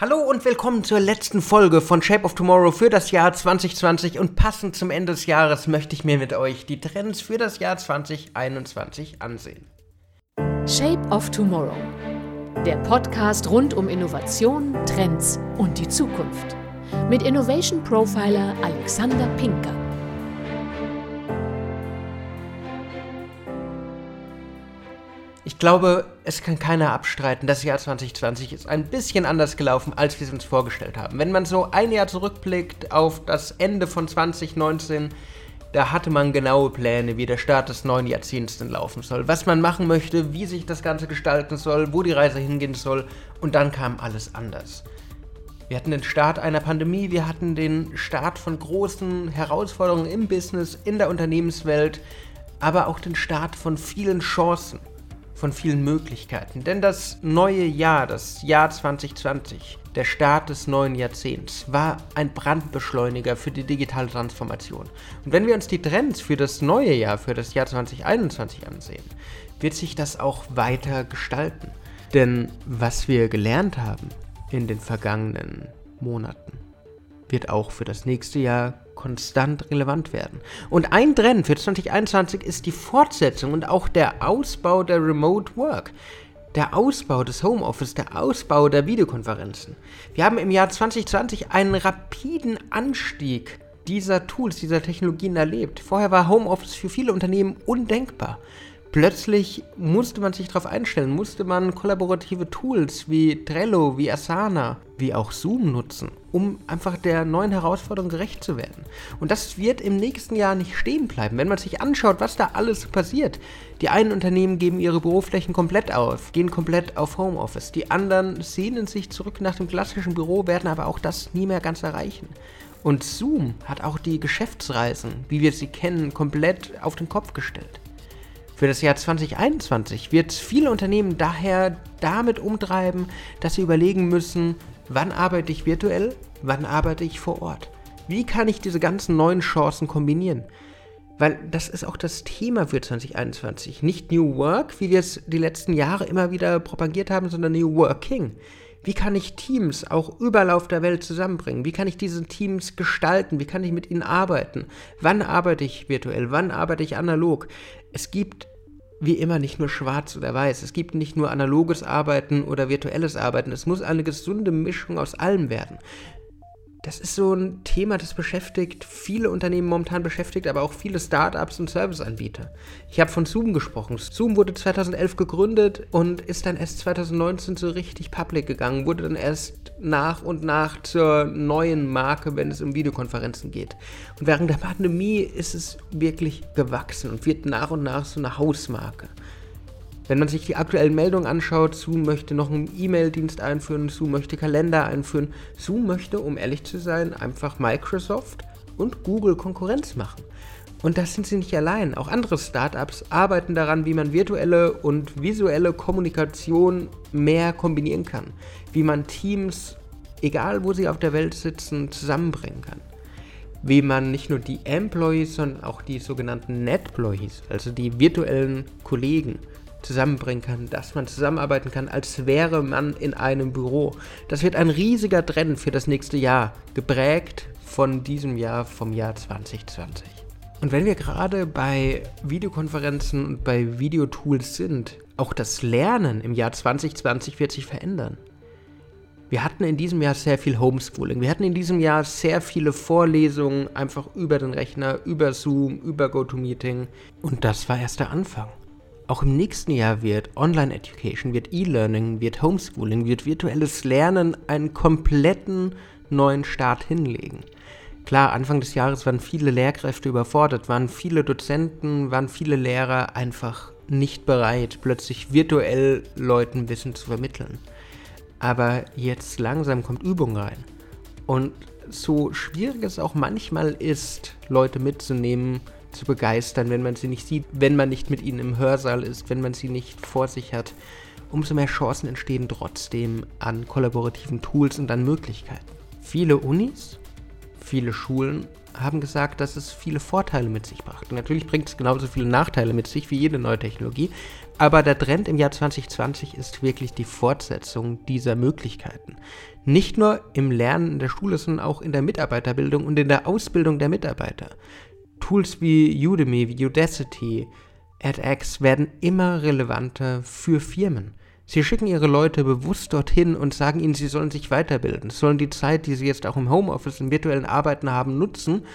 Hallo und willkommen zur letzten Folge von Shape of Tomorrow für das Jahr 2020 und passend zum Ende des Jahres möchte ich mir mit euch die Trends für das Jahr 2021 ansehen. Shape of Tomorrow. Der Podcast rund um Innovation, Trends und die Zukunft. Mit Innovation Profiler Alexander Pinker. Ich glaube, es kann keiner abstreiten, das Jahr 2020 ist ein bisschen anders gelaufen, als wir es uns vorgestellt haben. Wenn man so ein Jahr zurückblickt auf das Ende von 2019, da hatte man genaue Pläne, wie der Start des neuen Jahrzehnts denn laufen soll, was man machen möchte, wie sich das Ganze gestalten soll, wo die Reise hingehen soll und dann kam alles anders. Wir hatten den Start einer Pandemie, wir hatten den Start von großen Herausforderungen im Business, in der Unternehmenswelt, aber auch den Start von vielen Chancen von vielen Möglichkeiten. Denn das neue Jahr, das Jahr 2020, der Start des neuen Jahrzehnts, war ein Brandbeschleuniger für die digitale Transformation. Und wenn wir uns die Trends für das neue Jahr, für das Jahr 2021 ansehen, wird sich das auch weiter gestalten. Denn was wir gelernt haben in den vergangenen Monaten, wird auch für das nächste Jahr konstant relevant werden. Und ein Trend für 2021 ist die Fortsetzung und auch der Ausbau der Remote Work. Der Ausbau des Homeoffice, der Ausbau der Videokonferenzen. Wir haben im Jahr 2020 einen rapiden Anstieg dieser Tools, dieser Technologien erlebt. Vorher war Homeoffice für viele Unternehmen undenkbar plötzlich musste man sich darauf einstellen, musste man kollaborative Tools wie Trello, wie Asana, wie auch Zoom nutzen, um einfach der neuen Herausforderung gerecht zu werden. Und das wird im nächsten Jahr nicht stehen bleiben, wenn man sich anschaut, was da alles passiert. Die einen Unternehmen geben ihre Büroflächen komplett auf, gehen komplett auf Homeoffice. Die anderen sehnen sich zurück nach dem klassischen Büro, werden aber auch das nie mehr ganz erreichen. Und Zoom hat auch die Geschäftsreisen, wie wir sie kennen, komplett auf den Kopf gestellt. Für das Jahr 2021 wird viele Unternehmen daher damit umtreiben, dass sie überlegen müssen, wann arbeite ich virtuell, wann arbeite ich vor Ort. Wie kann ich diese ganzen neuen Chancen kombinieren? Weil das ist auch das Thema für 2021. Nicht New Work, wie wir es die letzten Jahre immer wieder propagiert haben, sondern New Working. Wie kann ich Teams auch überall auf der Welt zusammenbringen? Wie kann ich diese Teams gestalten? Wie kann ich mit ihnen arbeiten? Wann arbeite ich virtuell? Wann arbeite ich analog? Es gibt wie immer nicht nur schwarz oder weiß. Es gibt nicht nur analoges Arbeiten oder virtuelles Arbeiten. Es muss eine gesunde Mischung aus allem werden das ist so ein Thema, das beschäftigt viele Unternehmen momentan beschäftigt, aber auch viele Startups und Serviceanbieter. Ich habe von Zoom gesprochen. Zoom wurde 2011 gegründet und ist dann erst 2019 so richtig public gegangen, wurde dann erst nach und nach zur neuen Marke, wenn es um Videokonferenzen geht. Und während der Pandemie ist es wirklich gewachsen und wird nach und nach so eine Hausmarke. Wenn man sich die aktuellen Meldungen anschaut, Zoom möchte noch einen E-Mail-Dienst einführen, Zoom möchte Kalender einführen. Zoom möchte, um ehrlich zu sein, einfach Microsoft und Google Konkurrenz machen. Und das sind sie nicht allein. Auch andere Startups arbeiten daran, wie man virtuelle und visuelle Kommunikation mehr kombinieren kann. Wie man Teams, egal wo sie auf der Welt sitzen, zusammenbringen kann. Wie man nicht nur die Employees, sondern auch die sogenannten Netployees, also die virtuellen Kollegen, zusammenbringen kann, dass man zusammenarbeiten kann, als wäre man in einem Büro. Das wird ein riesiger Trend für das nächste Jahr, geprägt von diesem Jahr, vom Jahr 2020. Und wenn wir gerade bei Videokonferenzen und bei Videotools sind, auch das Lernen im Jahr 2020 wird sich verändern. Wir hatten in diesem Jahr sehr viel Homeschooling. Wir hatten in diesem Jahr sehr viele Vorlesungen einfach über den Rechner, über Zoom, über GoToMeeting. Und das war erst der Anfang. Auch im nächsten Jahr wird Online-Education, wird E-Learning, wird Homeschooling, wird virtuelles Lernen einen kompletten neuen Start hinlegen. Klar, Anfang des Jahres waren viele Lehrkräfte überfordert, waren viele Dozenten, waren viele Lehrer einfach nicht bereit, plötzlich virtuell Leuten Wissen zu vermitteln. Aber jetzt langsam kommt Übung rein. Und so schwierig es auch manchmal ist, Leute mitzunehmen, zu begeistern, wenn man sie nicht sieht, wenn man nicht mit ihnen im Hörsaal ist, wenn man sie nicht vor sich hat. Umso mehr Chancen entstehen trotzdem an kollaborativen Tools und an Möglichkeiten. Viele Unis, viele Schulen haben gesagt, dass es viele Vorteile mit sich brachte. Natürlich bringt es genauso viele Nachteile mit sich wie jede neue Technologie, Aber der Trend im Jahr 2020 ist wirklich die Fortsetzung dieser Möglichkeiten. Nicht nur im Lernen in der Schule, sondern auch in der Mitarbeiterbildung und in der Ausbildung der Mitarbeiter. Tools wie Udemy, wie Udacity, edX werden immer relevanter für Firmen. Sie schicken ihre Leute bewusst dorthin und sagen ihnen, sie sollen sich weiterbilden, sollen die Zeit, die sie jetzt auch im Homeoffice, im virtuellen Arbeiten haben, nutzen,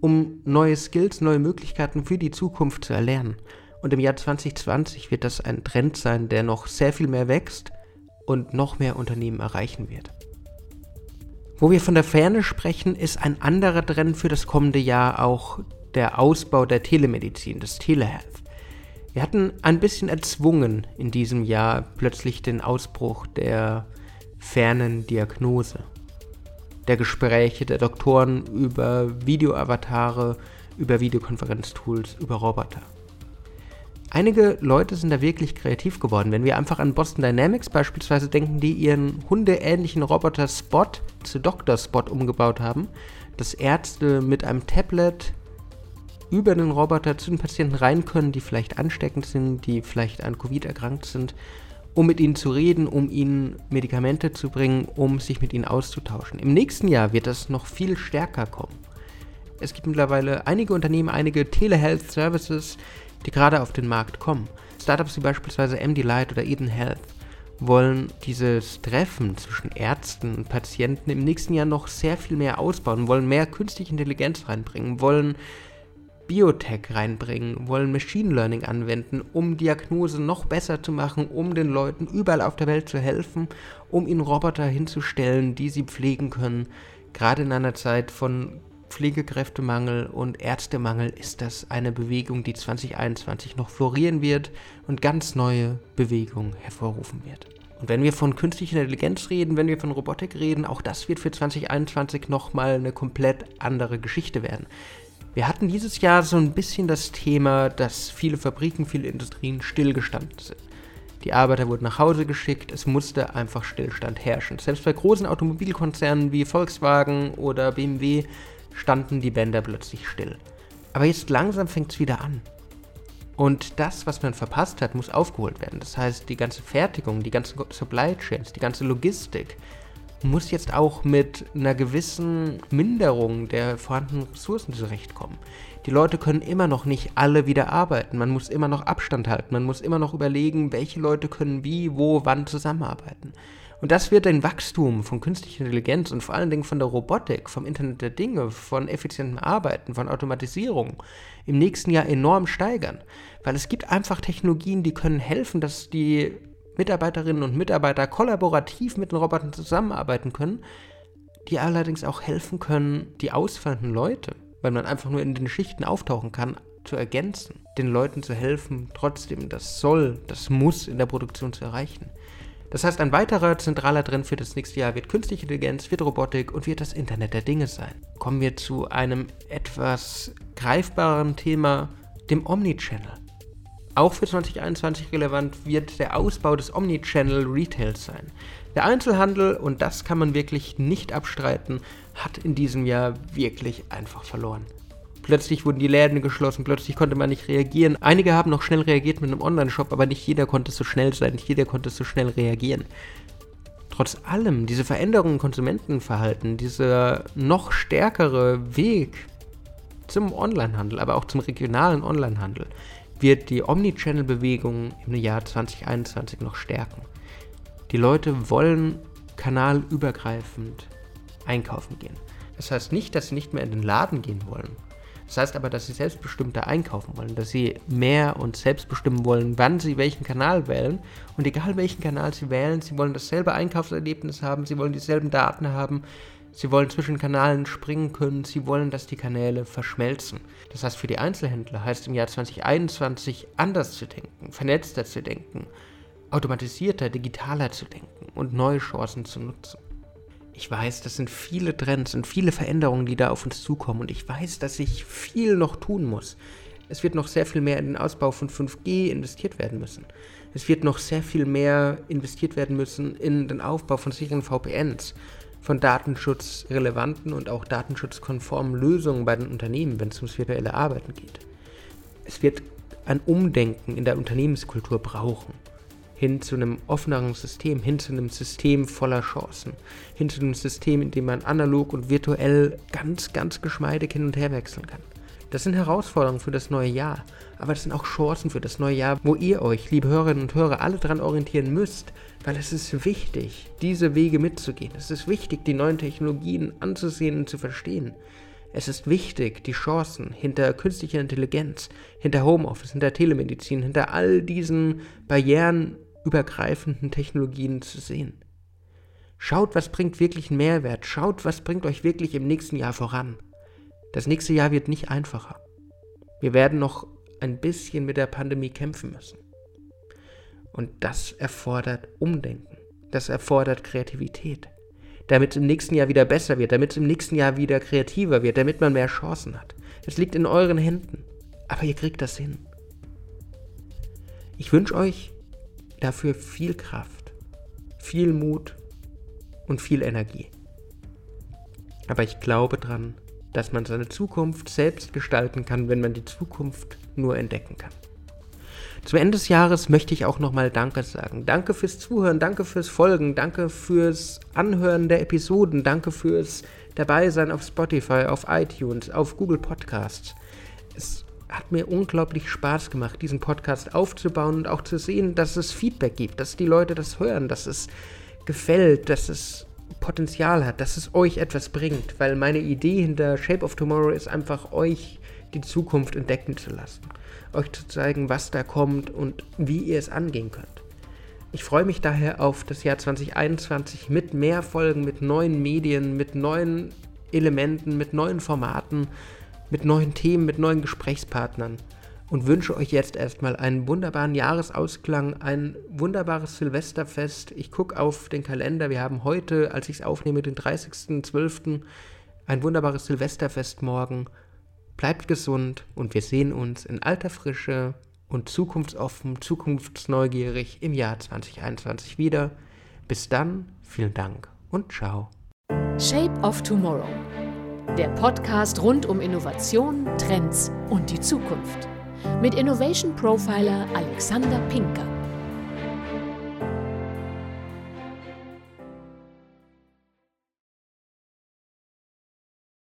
um neue Skills, neue Möglichkeiten für die Zukunft zu erlernen. Und im Jahr 2020 wird das ein Trend sein, der noch sehr viel mehr wächst und noch mehr Unternehmen erreichen wird. Wo wir von der Ferne sprechen, ist ein anderer Trend für das kommende Jahr auch der Ausbau der Telemedizin, des Telehealth. Wir hatten ein bisschen erzwungen in diesem Jahr plötzlich den Ausbruch der fernen Diagnose, der Gespräche der Doktoren über Videoavatare, über Videokonferenztools, über Roboter. Einige Leute sind da wirklich kreativ geworden. Wenn wir einfach an Boston Dynamics beispielsweise denken, die ihren hundeähnlichen Roboter Spot zu Dr. Spot umgebaut haben, dass Ärzte mit einem Tablet über den Roboter zu den Patienten rein können, die vielleicht ansteckend sind, die vielleicht an Covid erkrankt sind, um mit ihnen zu reden, um ihnen Medikamente zu bringen, um sich mit ihnen auszutauschen. Im nächsten Jahr wird das noch viel stärker kommen. Es gibt mittlerweile einige Unternehmen, einige Telehealth Services, die gerade auf den Markt kommen. Startups wie beispielsweise MD Light oder Eden Health wollen dieses Treffen zwischen Ärzten und Patienten im nächsten Jahr noch sehr viel mehr ausbauen, wollen mehr künstliche Intelligenz reinbringen, wollen Biotech reinbringen, wollen Machine Learning anwenden, um Diagnose noch besser zu machen, um den Leuten überall auf der Welt zu helfen, um ihnen Roboter hinzustellen, die sie pflegen können. Gerade in einer Zeit von Pflegekräftemangel und Ärztemangel ist das eine Bewegung, die 2021 noch florieren wird und ganz neue Bewegungen hervorrufen wird. Und wenn wir von künstlicher Intelligenz reden, wenn wir von Robotik reden, auch das wird für 2021 nochmal eine komplett andere Geschichte werden. Wir hatten dieses Jahr so ein bisschen das Thema, dass viele Fabriken, viele Industrien stillgestanden sind. Die Arbeiter wurden nach Hause geschickt, es musste einfach Stillstand herrschen. Selbst bei großen Automobilkonzernen wie Volkswagen oder BMW standen die Bänder plötzlich still. Aber jetzt langsam fängt es wieder an. Und das, was man verpasst hat, muss aufgeholt werden. Das heißt, die ganze Fertigung, die ganzen Supply Chains, die ganze Logistik muss jetzt auch mit einer gewissen Minderung der vorhandenen Ressourcen zurechtkommen. Die Leute können immer noch nicht alle wieder arbeiten. Man muss immer noch Abstand halten. Man muss immer noch überlegen, welche Leute können wie, wo, wann zusammenarbeiten. Und das wird ein Wachstum von künstlicher Intelligenz und vor allen Dingen von der Robotik, vom Internet der Dinge, von effizientem Arbeiten, von Automatisierung im nächsten Jahr enorm steigern. Weil es gibt einfach Technologien, die können helfen, dass die Mitarbeiterinnen und Mitarbeiter kollaborativ mit den Robotern zusammenarbeiten können, die allerdings auch helfen können, die ausfallenden Leute, weil man einfach nur in den Schichten auftauchen kann, zu ergänzen, den Leuten zu helfen, trotzdem das Soll, das Muss in der Produktion zu erreichen. Das heißt, ein weiterer zentraler Trend für das nächste Jahr wird künstliche Intelligenz, wird Robotik und wird das Internet der Dinge sein. Kommen wir zu einem etwas greifbareren Thema, dem Omnichannel. Auch für 2021 relevant wird der Ausbau des Omnichannel Retails sein. Der Einzelhandel, und das kann man wirklich nicht abstreiten, hat in diesem Jahr wirklich einfach verloren. Plötzlich wurden die Läden geschlossen, plötzlich konnte man nicht reagieren. Einige haben noch schnell reagiert mit einem Online-Shop, aber nicht jeder konnte so schnell sein, nicht jeder konnte so schnell reagieren. Trotz allem, diese Veränderungen im Konsumentenverhalten, dieser noch stärkere Weg zum Onlinehandel, aber auch zum regionalen Onlinehandel, wird die Omnichannel-Bewegung im Jahr 2021 noch stärken. Die Leute wollen kanalübergreifend einkaufen gehen. Das heißt nicht, dass sie nicht mehr in den Laden gehen wollen, das heißt aber, dass sie selbstbestimmter einkaufen wollen, dass sie mehr und selbst bestimmen wollen, wann sie welchen Kanal wählen. Und egal welchen Kanal sie wählen, sie wollen dasselbe Einkaufserlebnis haben, sie wollen dieselben Daten haben, sie wollen zwischen Kanalen springen können, sie wollen, dass die Kanäle verschmelzen. Das heißt, für die Einzelhändler heißt im Jahr 2021 anders zu denken, vernetzter zu denken, automatisierter, digitaler zu denken und neue Chancen zu nutzen. Ich weiß, das sind viele Trends und viele Veränderungen, die da auf uns zukommen. Und ich weiß, dass ich viel noch tun muss. Es wird noch sehr viel mehr in den Ausbau von 5G investiert werden müssen. Es wird noch sehr viel mehr investiert werden müssen in den Aufbau von sicheren VPNs, von datenschutzrelevanten und auch datenschutzkonformen Lösungen bei den Unternehmen, wenn es ums virtuelle Arbeiten geht. Es wird ein Umdenken in der Unternehmenskultur brauchen. Hin zu einem offeneren System, hin zu einem System voller Chancen, hin zu einem System, in dem man analog und virtuell ganz, ganz geschmeidig hin und her wechseln kann. Das sind Herausforderungen für das neue Jahr, aber das sind auch Chancen für das neue Jahr, wo ihr euch, liebe Hörerinnen und Hörer, alle daran orientieren müsst, weil es ist wichtig, diese Wege mitzugehen. Es ist wichtig, die neuen Technologien anzusehen und zu verstehen. Es ist wichtig, die Chancen hinter künstlicher Intelligenz, hinter Homeoffice, hinter Telemedizin, hinter all diesen barrierenübergreifenden Technologien zu sehen. Schaut, was bringt wirklich einen Mehrwert. Schaut, was bringt euch wirklich im nächsten Jahr voran. Das nächste Jahr wird nicht einfacher. Wir werden noch ein bisschen mit der Pandemie kämpfen müssen. Und das erfordert Umdenken. Das erfordert Kreativität. Damit es im nächsten Jahr wieder besser wird, damit es im nächsten Jahr wieder kreativer wird, damit man mehr Chancen hat. Es liegt in euren Händen. Aber ihr kriegt das hin. Ich wünsche euch dafür viel Kraft, viel Mut und viel Energie. Aber ich glaube dran, dass man seine Zukunft selbst gestalten kann, wenn man die Zukunft nur entdecken kann. Zum Ende des Jahres möchte ich auch nochmal Danke sagen. Danke fürs Zuhören, danke fürs Folgen, danke fürs Anhören der Episoden, danke fürs Dabeisein auf Spotify, auf iTunes, auf Google Podcasts. Es hat mir unglaublich Spaß gemacht, diesen Podcast aufzubauen und auch zu sehen, dass es Feedback gibt, dass die Leute das hören, dass es gefällt, dass es Potenzial hat, dass es euch etwas bringt, weil meine Idee hinter Shape of Tomorrow ist einfach euch die Zukunft entdecken zu lassen, euch zu zeigen, was da kommt und wie ihr es angehen könnt. Ich freue mich daher auf das Jahr 2021 mit mehr Folgen, mit neuen Medien, mit neuen Elementen, mit neuen Formaten, mit neuen Themen, mit neuen Gesprächspartnern und wünsche euch jetzt erstmal einen wunderbaren Jahresausklang, ein wunderbares Silvesterfest. Ich gucke auf den Kalender. Wir haben heute, als ich es aufnehme, den 30.12. ein wunderbares Silvesterfest morgen. Bleibt gesund und wir sehen uns in alter Frische und zukunftsoffen, zukunftsneugierig im Jahr 2021 wieder. Bis dann, vielen Dank und ciao. Shape of Tomorrow. Der Podcast rund um Innovation, Trends und die Zukunft mit Innovation Profiler Alexander Pinker.